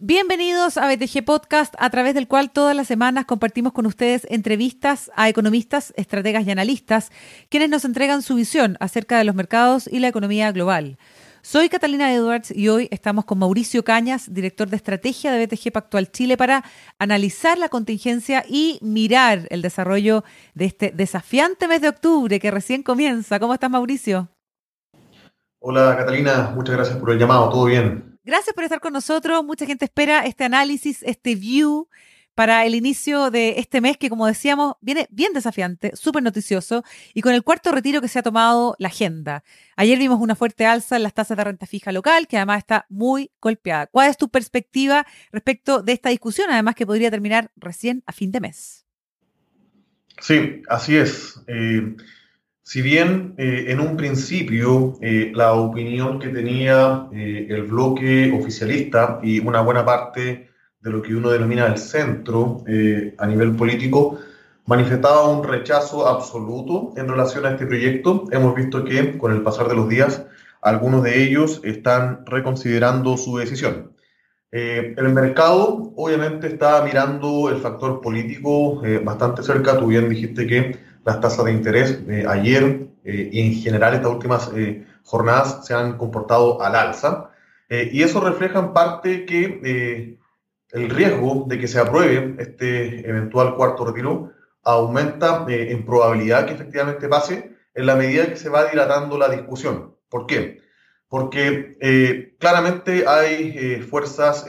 Bienvenidos a BTG Podcast, a través del cual todas las semanas compartimos con ustedes entrevistas a economistas, estrategas y analistas, quienes nos entregan su visión acerca de los mercados y la economía global. Soy Catalina Edwards y hoy estamos con Mauricio Cañas, director de estrategia de BTG Pactual Chile, para analizar la contingencia y mirar el desarrollo de este desafiante mes de octubre que recién comienza. ¿Cómo estás, Mauricio? Hola, Catalina. Muchas gracias por el llamado. ¿Todo bien? Gracias por estar con nosotros. Mucha gente espera este análisis, este view para el inicio de este mes que, como decíamos, viene bien desafiante, súper noticioso y con el cuarto retiro que se ha tomado la agenda. Ayer vimos una fuerte alza en las tasas de renta fija local, que además está muy golpeada. ¿Cuál es tu perspectiva respecto de esta discusión, además que podría terminar recién a fin de mes? Sí, así es. Eh, si bien eh, en un principio eh, la opinión que tenía el bloque oficialista y una buena parte de lo que uno denomina el centro a nivel político manifestaba un rechazo absoluto en relación a este proyecto, hemos visto que con el pasar de los días algunos de ellos están reconsiderando su decisión. el mercado obviamente está mirando el factor político bastante cerca, tú bien dijiste que las tasas de interés eh, ayer eh, y en general estas últimas eh, jornadas se han comportado al alza. y eso refleja en parte que el riesgo de que se apruebe este eventual cuarto retiro aumenta en probabilidad que efectivamente pase en la medida que se va dilatando la discusión. ¿Por qué? Porque claramente hay fuerzas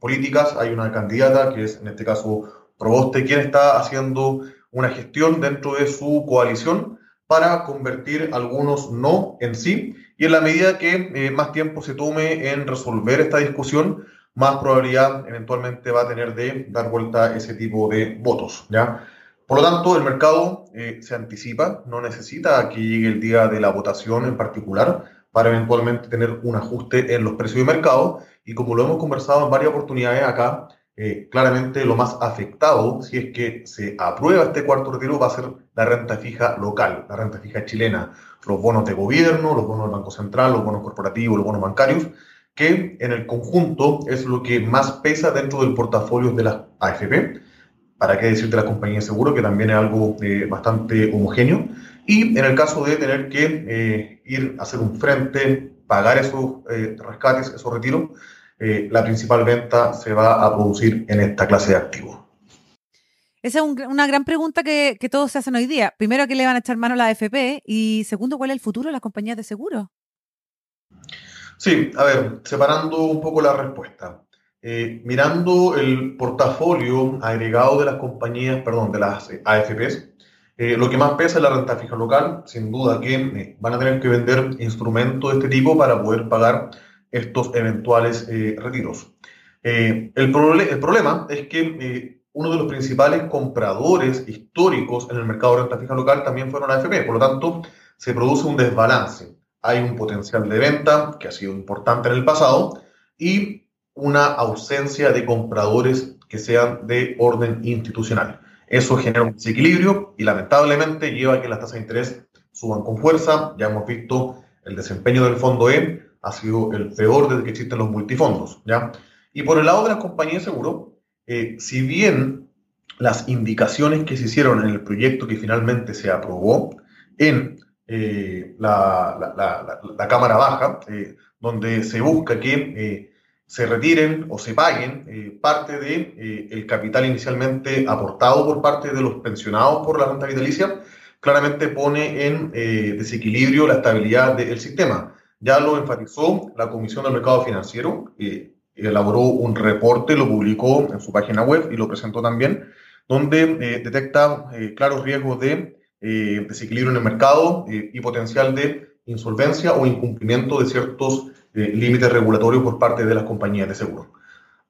políticas, hay una candidata que es en este caso Proboste, quien está haciendo una gestión dentro de su coalición para convertir algunos no en sí. Y en la medida que eh, más tiempo se tome en resolver esta discusión, más probabilidad eventualmente va a tener de dar vuelta ese tipo de votos. ¿ya? Por lo tanto, el mercado eh, se anticipa, no necesita que llegue el día de la votación en particular para eventualmente tener un ajuste en los precios de mercado. Y como lo hemos conversado en varias oportunidades acá, eh, claramente lo más afectado, si es que se aprueba este cuarto retiro, va a ser la renta fija local, la renta fija chilena, los bonos de gobierno, los bonos del Banco Central, los bonos corporativos, los bonos bancarios, que en el conjunto es lo que más pesa dentro del portafolio de las AFP. ¿Para qué decir de las compañías de seguro, que también es algo eh, bastante homogéneo? Y en el caso de tener que eh, ir a hacer un frente, pagar esos rescates, esos retiros, eh, la principal venta se va a producir en esta clase de activos. Esa es una gran pregunta que, todos se hacen hoy día. Primero, ¿a qué le van a echar mano a la AFP? Y segundo, ¿cuál es el futuro de las compañías de seguro? Sí, a ver, separando un poco la respuesta. Eh, mirando el portafolio agregado de las compañías, perdón, de las eh, AFPs, lo que más pesa es la renta fija local. Sin duda que van a tener que vender instrumentos de este tipo para poder pagar estos eventuales eh, retiros. Eh, el, el, problema es que eh, uno de los principales compradores históricos en el mercado de renta fija local también fueron AFP, por lo tanto se produce un desbalance. Hay un potencial de venta que ha sido importante en el pasado y una ausencia de compradores que sean de orden institucional. Eso genera un desequilibrio y lamentablemente lleva a que las tasas de interés suban con fuerza. Ya hemos visto el desempeño del fondo E ha sido el peor desde que existen los multifondos. ¿ya? Y por el lado de las compañías de seguro, eh, si bien las indicaciones que se hicieron en el proyecto que finalmente se aprobó en eh, la, la, Cámara Baja, eh, donde se busca que se retiren o se paguen parte del el capital inicialmente aportado por parte de los pensionados por la renta vitalicia, claramente pone en desequilibrio la estabilidad del sistema. Ya lo enfatizó la Comisión del Mercado Financiero, elaboró un reporte, lo publicó en su página web y lo presentó también, donde eh, detecta eh, claros riesgos de eh, desequilibrio en el mercado y potencial de insolvencia o incumplimiento de ciertos límites regulatorios por parte de las compañías de seguro.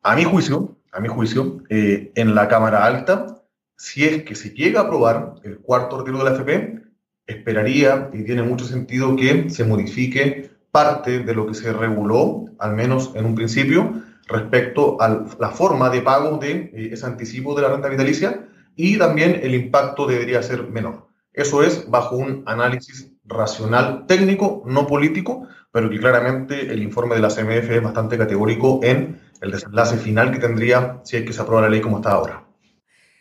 A mi juicio, a mi juicio, en la Cámara Alta, si es que se llega a aprobar el cuarto retiro de la FP, esperaría y tiene mucho sentido que se modifique parte de lo que se reguló, al menos en un principio, respecto a la forma de pago de eh, ese anticipo de la renta vitalicia y también el impacto debería ser menor. Eso es bajo un análisis racional técnico, no político, pero que claramente el informe de la CMF es bastante categórico en el desenlace final que tendría si es que se aprueba la ley como está ahora.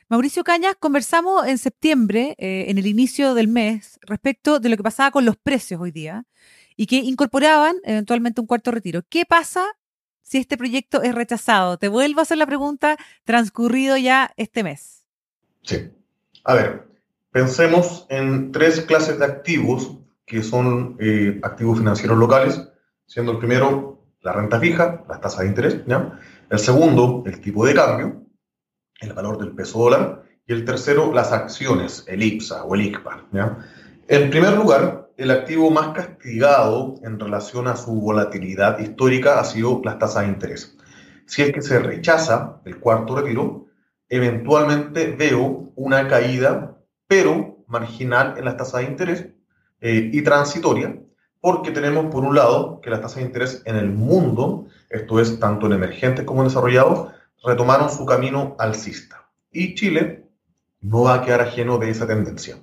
Mauricio Cañas, conversamos en septiembre, eh, en el inicio del mes, respecto de lo que pasaba con los precios hoy día y que incorporaban eventualmente un cuarto retiro. ¿Qué pasa si este proyecto es rechazado? Te vuelvo a hacer la pregunta transcurrido ya este mes. Sí. A ver, pensemos en tres clases de activos que son eh, activos financieros locales, siendo el primero la renta fija, las tasas de interés, ¿ya? el segundo el tipo de cambio, el valor del peso dólar, y el tercero las acciones, el IPSA o el ICPA. ¿ya? En primer lugar, el activo más castigado en relación a su volatilidad histórica ha sido las tasas de interés. Si es que se rechaza el cuarto retiro, eventualmente veo una caída, pero marginal en las tasas de interés eh, y transitoria, porque tenemos por un lado que las tasas de interés en el mundo, esto es tanto en emergentes como en desarrollados, retomaron su camino alcista. Y Chile no va a quedar ajeno de esa tendencia.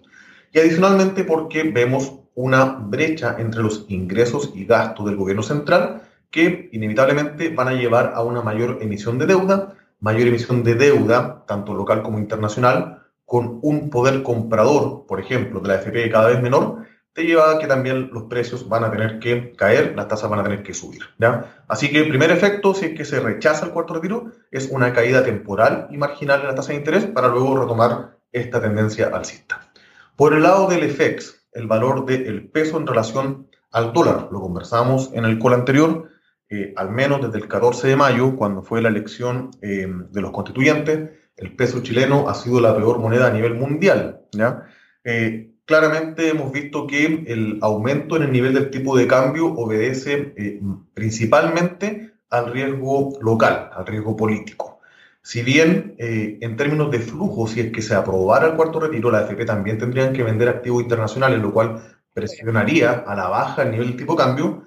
Y adicionalmente porque vemos una brecha entre los ingresos y gastos del gobierno central que inevitablemente van a llevar a una mayor emisión de deuda, mayor emisión de deuda, tanto local como internacional, con un poder comprador, por ejemplo, de la FP cada vez menor, te lleva a que también los precios van a tener que caer, las tasas van a tener que subir. ¿ya? Así que el primer efecto, si es que se rechaza el cuarto retiro, es una caída temporal y marginal en la tasa de interés para luego retomar esta tendencia alcista. Por el lado del FX, el valor del peso en relación al dólar, lo conversamos en el call anterior, eh, al menos desde el 14 de mayo, cuando fue la elección eh, de los constituyentes, el peso chileno ha sido la peor moneda a nivel mundial. ¿ya? Eh, claramente hemos visto que el aumento en el nivel del tipo de cambio obedece eh, principalmente al riesgo local, al riesgo político. Si bien eh, en términos de flujo, si es que se aprobara el cuarto retiro, la AFP también tendrían que vender activos internacionales, lo cual presionaría a la baja el nivel del tipo de cambio,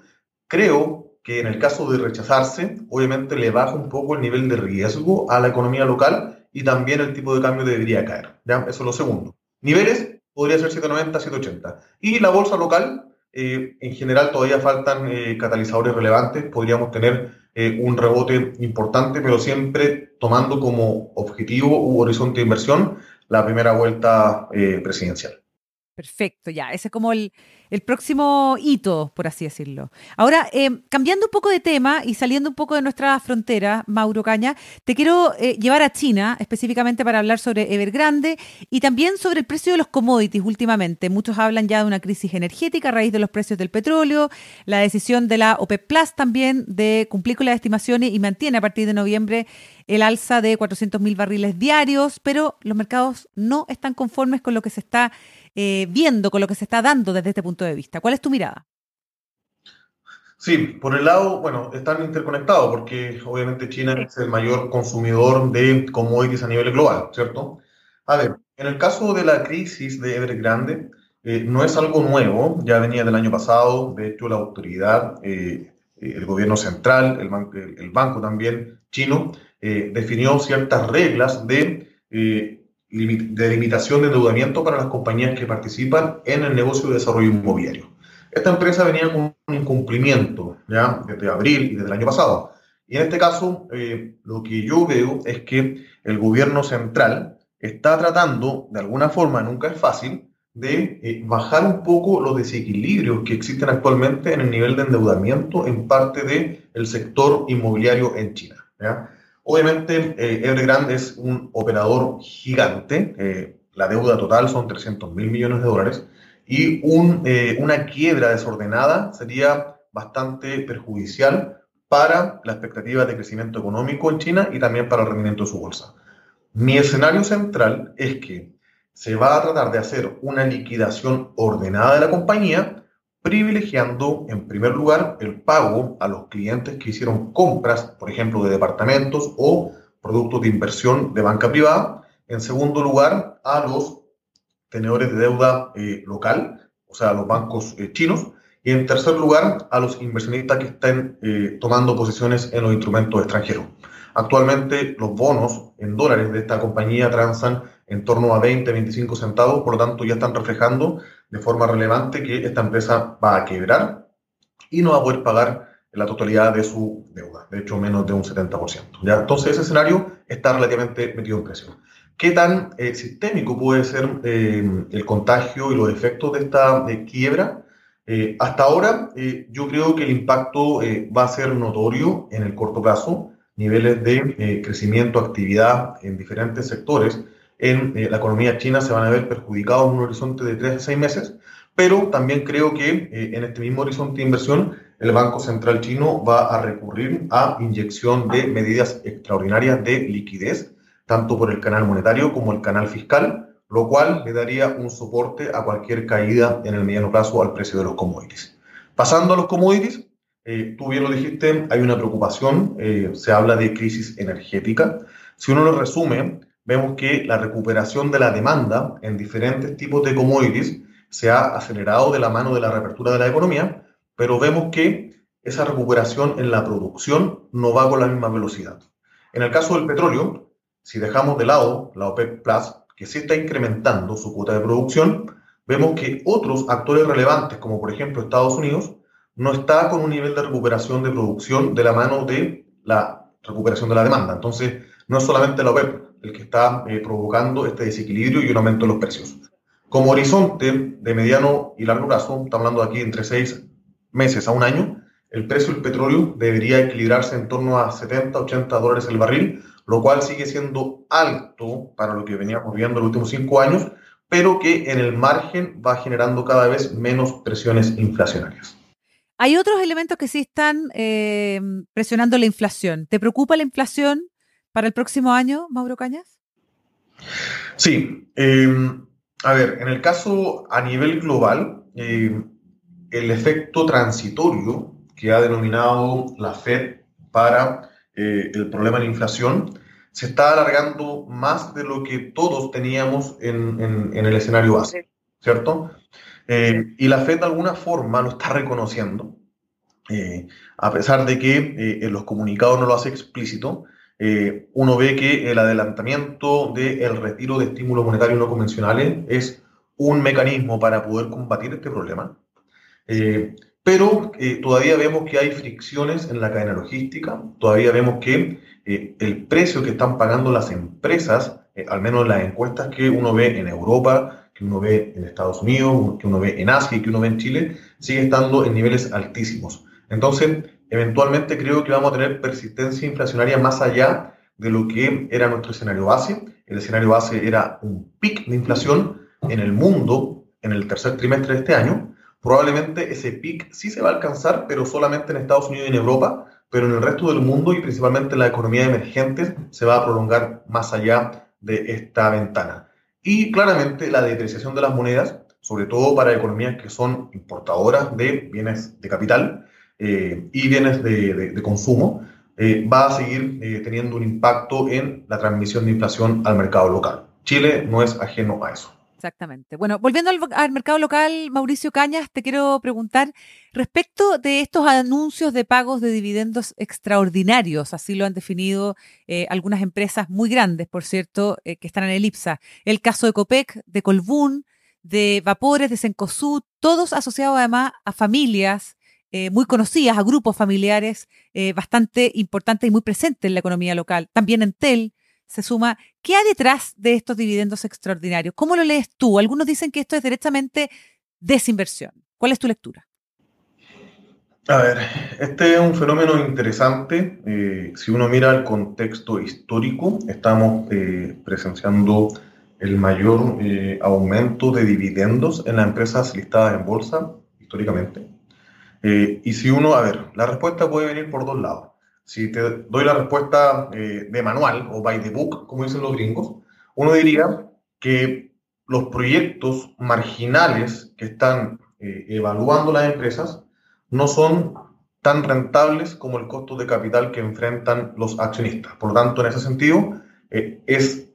creo que en el caso de rechazarse, obviamente le baja un poco el nivel de riesgo a la economía local y también el tipo de cambio debería caer. Eso es lo segundo. Niveles podría ser 790, 780. Y la bolsa local, eh, en general todavía faltan eh, catalizadores relevantes, podríamos tener eh, un rebote importante, pero siempre tomando como objetivo u horizonte de inversión la primera vuelta presidencial. Perfecto, ya, ese es como el, próximo hito, por así decirlo. Ahora, eh, cambiando un poco de tema y saliendo un poco de nuestra frontera, Mauro Caña, te quiero eh, llevar a China, específicamente para hablar sobre Evergrande y también sobre el precio de los commodities últimamente. Muchos hablan ya de una crisis energética a raíz de los precios del petróleo, la decisión de la OPEP Plus también de cumplir con las estimaciones y mantiene a partir de noviembre el alza de 400.000 barriles diarios, pero los mercados no están conformes con lo que se está eh, viendo, con lo que se está dando desde este punto de vista. ¿Cuál es tu mirada? Sí, por el lado, bueno, están interconectados porque obviamente China es el mayor consumidor de commodities a nivel global, ¿cierto? A ver, en el caso de la crisis de Evergrande, eh, no es algo nuevo, ya venía del año pasado, de hecho la autoridad, eh, el gobierno central, el, el, banco también chino, definió ciertas reglas de de limitación de endeudamiento para las compañías que participan en el negocio de desarrollo inmobiliario. Esta empresa venía con un incumplimiento ya desde abril y desde el año pasado. Y en este caso, eh, lo que yo veo es que el gobierno central está tratando, de alguna forma, nunca es fácil, de eh, bajar un poco los desequilibrios que existen actualmente en el nivel de endeudamiento en parte del el sector inmobiliario en China. Obviamente, eh, Evergrande es un operador gigante. Eh, la deuda total son 300 mil millones de dólares. Y eh, una quiebra desordenada sería bastante perjudicial para la expectativa de crecimiento económico en China y también para el rendimiento de su bolsa. Mi escenario central es que se va a tratar de hacer una liquidación ordenada de la compañía privilegiando en primer lugar el pago a los clientes que hicieron compras, por ejemplo, de departamentos o productos de inversión de banca privada. En segundo lugar, a los tenedores de deuda eh, local, o sea, a los bancos eh, chinos. Y en tercer lugar, a los inversionistas que estén eh, tomando posiciones en los instrumentos extranjeros. Actualmente, los bonos en dólares de esta compañía transan en torno a 20, 25 centavos, por lo tanto ya están reflejando de forma relevante que esta empresa va a quebrar y no va a poder pagar la totalidad de su deuda, de hecho menos de un 70%. ¿ya? Entonces ese escenario está relativamente metido en presión. ¿Qué tan eh, sistémico puede ser eh, el contagio y los efectos de esta quiebra? Eh, hasta ahora yo creo que el impacto va a ser notorio en el corto plazo, niveles de crecimiento, actividad en diferentes sectores en la economía china se van a ver perjudicados en un horizonte de 3 a 6 meses, pero también creo que en este mismo horizonte de inversión el Banco Central chino va a recurrir a inyección de medidas extraordinarias de liquidez tanto por el canal monetario como el canal fiscal, lo cual le daría un soporte a cualquier caída en el mediano plazo al precio de los commodities. Pasando a los commodities, eh, tú bien lo dijiste, hay una preocupación, eh, se habla de crisis energética. Si uno lo resume, vemos que la recuperación de la demanda en diferentes tipos de commodities se ha acelerado de la mano de la reapertura de la economía, pero vemos que esa recuperación en la producción no va con la misma velocidad. En el caso del petróleo, si dejamos de lado la OPEC Plus, que sí está incrementando su cuota de producción, vemos que otros actores relevantes, como por ejemplo Estados Unidos, no está con un nivel de recuperación de producción de la mano de la recuperación de la demanda. Entonces, no es solamente la OPEP el que está eh, provocando este desequilibrio y un aumento de los precios. Como horizonte de mediano y largo plazo, estamos hablando aquí entre seis meses a un año, el precio del petróleo debería equilibrarse en torno a 70, 80 dólares el barril, lo cual sigue siendo alto para lo que veníamos viendo en los últimos cinco años, pero que en el margen va generando cada vez menos presiones inflacionarias. Hay otros elementos que sí están eh, presionando la inflación. ¿Te preocupa la inflación para el próximo año, Mauro Cañas? Sí. Em, a ver, en el caso a nivel global, em, el efecto transitorio que ha denominado la Fed para eh, el problema de la inflación se está alargando más de lo que todos teníamos en, en, el escenario base, ¿cierto? Eh, y la Fed de alguna forma lo está reconociendo, eh, a pesar de que en los comunicados no lo hace explícito, uno ve que el adelantamiento del retiro de estímulos monetarios no convencionales es un mecanismo para poder combatir este problema pero eh, todavía vemos que hay fricciones en la cadena logística, todavía vemos que eh, el precio que están pagando las empresas, eh, al menos las encuestas que uno ve en Europa, que uno ve en Estados Unidos, que uno ve en Asia y que uno ve en Chile, sigue estando en niveles altísimos. Entonces, eventualmente creo que vamos a tener persistencia inflacionaria más allá de lo que era nuestro escenario base. El escenario base era un pic de inflación en el mundo en el tercer trimestre de este año, Probablemente ese pic sí se va a alcanzar, pero solamente en Estados Unidos y en Europa, pero en el resto del mundo y principalmente en la economía emergente se va a prolongar más allá de esta ventana. Y claramente la depreciación de las monedas, sobre todo para economías que son importadoras de bienes de capital eh, y bienes de, consumo, eh, va a seguir eh, teniendo un impacto en la transmisión de inflación al mercado local. Chile no es ajeno a eso. Exactamente. Bueno, volviendo al, mercado local, Mauricio Cañas, te quiero preguntar respecto de estos anuncios de pagos de dividendos extraordinarios, así lo han definido algunas empresas muy grandes, por cierto, que están en el IPSA. El caso de Copec, de Colbún, de Vapores, de Sencosud, todos asociados además a familias eh, muy conocidas, a grupos familiares bastante importantes y muy presentes en la economía local. También Entel, se suma. ¿Qué hay detrás de estos dividendos extraordinarios? ¿Cómo lo lees tú? Algunos dicen que esto es directamente desinversión. ¿Cuál es tu lectura? A ver, este es un fenómeno interesante. Eh, si uno mira el contexto histórico, estamos eh, presenciando el mayor eh, aumento de dividendos en las empresas listadas en bolsa históricamente. Y si uno, a ver, la respuesta puede venir por dos lados si te doy la respuesta eh, de manual o by the book, como dicen los gringos, uno diría que los proyectos marginales que están eh, evaluando las empresas no son tan rentables como el costo de capital que enfrentan los accionistas. Por lo tanto, en ese sentido, eh, es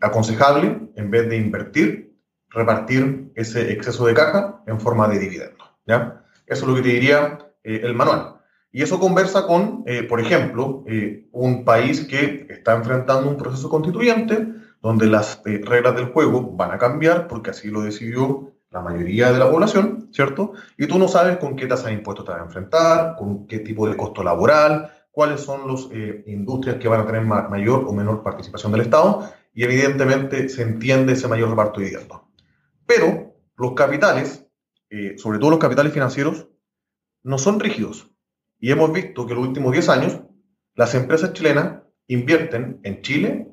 aconsejable, en vez de invertir, repartir ese exceso de caja en forma de dividendo. ¿ya? Eso es lo que te diría el manual. Y eso conversa con, eh, por ejemplo, eh, un país que está enfrentando un proceso constituyente, donde las eh, reglas del juego van a cambiar porque así lo decidió la mayoría de la población, ¿cierto? Y tú no sabes con qué tasa de impuestos te vas a enfrentar, con qué tipo de costo laboral, cuáles son las eh, industrias que van a tener mayor o menor participación del Estado y evidentemente se entiende ese mayor reparto de dividendos. Pero los capitales, eh, sobre todo los capitales financieros, no son rígidos. Y hemos visto que en los últimos 10 años las empresas chilenas invierten en Chile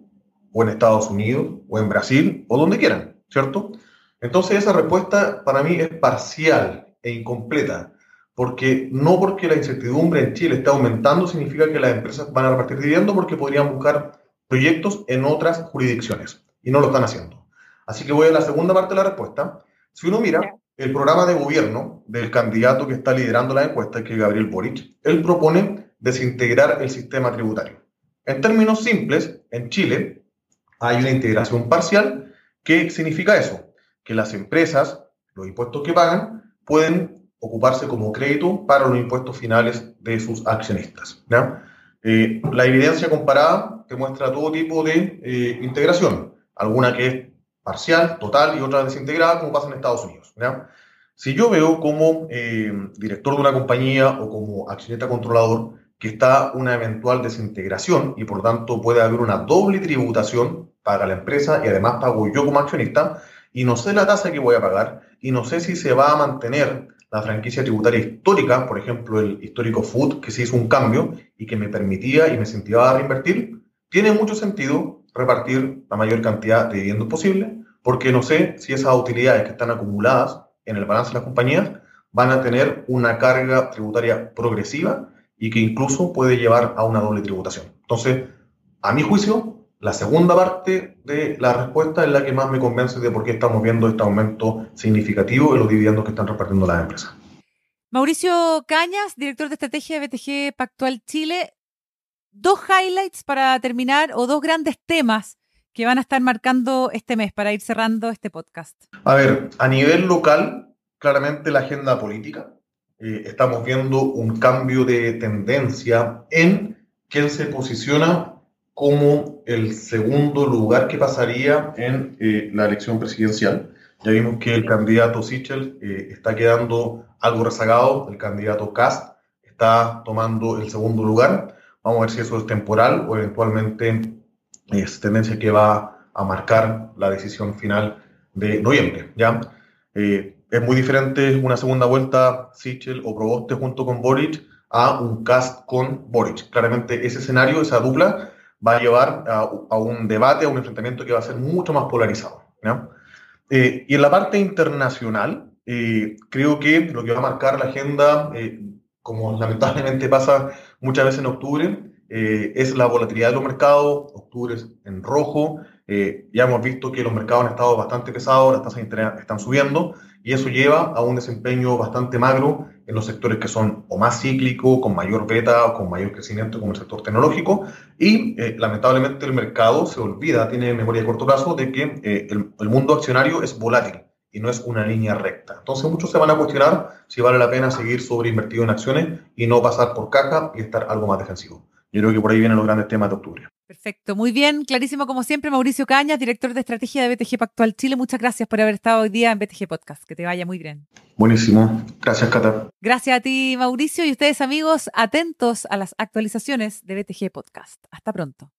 o en Estados Unidos o en Brasil o donde quieran, ¿cierto? Entonces esa respuesta para mí es parcial e incompleta, porque no porque la incertidumbre en Chile esté aumentando significa que las empresas van a repartir dividendos porque podrían buscar proyectos en otras jurisdicciones y no lo están haciendo. Así que voy a la segunda parte de la respuesta. Si uno mira el programa de gobierno del candidato que está liderando la encuesta, que Gabriel Boric, él propone desintegrar el sistema tributario. En términos simples, en Chile hay una integración parcial. ¿Qué significa eso? Que las empresas, los impuestos que pagan, pueden ocuparse como crédito para los impuestos finales de sus accionistas. Eh, la evidencia comparada te muestra todo tipo de eh, integración, alguna que es parcial, total y otra desintegrada, como pasa en Estados Unidos. Si yo veo como eh, director de una compañía o como accionista controlador que está una eventual desintegración y por tanto puede haber una doble tributación para la empresa y además pago yo como accionista y no sé la tasa que voy a pagar y no sé si se va a mantener la franquicia tributaria histórica, por ejemplo el histórico Food, que se hizo un cambio y que me permitía y me incentivaba a reinvertir, tiene mucho sentido repartir la mayor cantidad de dividendos posible, porque no sé si esas utilidades que están acumuladas en el balance de las compañías van a tener una carga tributaria progresiva y que incluso puede llevar a una doble tributación. Entonces, a mi juicio, la segunda parte de la respuesta es la que más me convence de por qué estamos viendo este aumento significativo en los dividendos que están repartiendo las empresas. Mauricio Cañas, director de estrategia de BTG Pactual Chile. Dos highlights para terminar o dos grandes temas que van a estar marcando este mes para ir cerrando este podcast. A ver, a nivel local, claramente la agenda política. Eh, estamos viendo un cambio de tendencia en quién se posiciona como el segundo lugar que pasaría en eh, la elección presidencial. Ya vimos que el candidato Sichel eh, está quedando algo rezagado, el candidato Cast está tomando el segundo lugar. Vamos a ver si eso es temporal o eventualmente es tendencia que va a marcar la decisión final de noviembre. ¿ya? es muy diferente una segunda vuelta Sichel o Proboste junto con Boric a un cast con Boric. Claramente ese escenario, esa dupla, va a llevar a, un debate, a un enfrentamiento que va a ser mucho más polarizado. Eh, y en la parte internacional, eh, creo que lo que va a marcar la agenda, eh, como lamentablemente pasa muchas veces en octubre, es la volatilidad de los mercados. Octubre es en rojo. ya hemos visto que los mercados han estado bastante pesados, las tasas de interés están subiendo y eso lleva a un desempeño bastante magro en los sectores que son o más cíclicos, con mayor beta o con mayor crecimiento, como el sector tecnológico, y eh, lamentablemente el mercado se olvida, tiene memoria de corto plazo, de que eh, el, mundo accionario es volátil y no es una línea recta. Entonces muchos se van a cuestionar si vale la pena seguir sobreinvertido en acciones y no pasar por caja y estar algo más defensivo. Yo creo que por ahí vienen los grandes temas de octubre. Perfecto, muy bien, clarísimo como siempre, Mauricio Cañas, director de estrategia de BTG Pactual Chile. Muchas gracias por haber estado hoy día en BTG Podcast. Que te vaya muy bien. Buenísimo, gracias Cata. Gracias a ti, Mauricio, y ustedes amigos, atentos a las actualizaciones de BTG Podcast. Hasta pronto.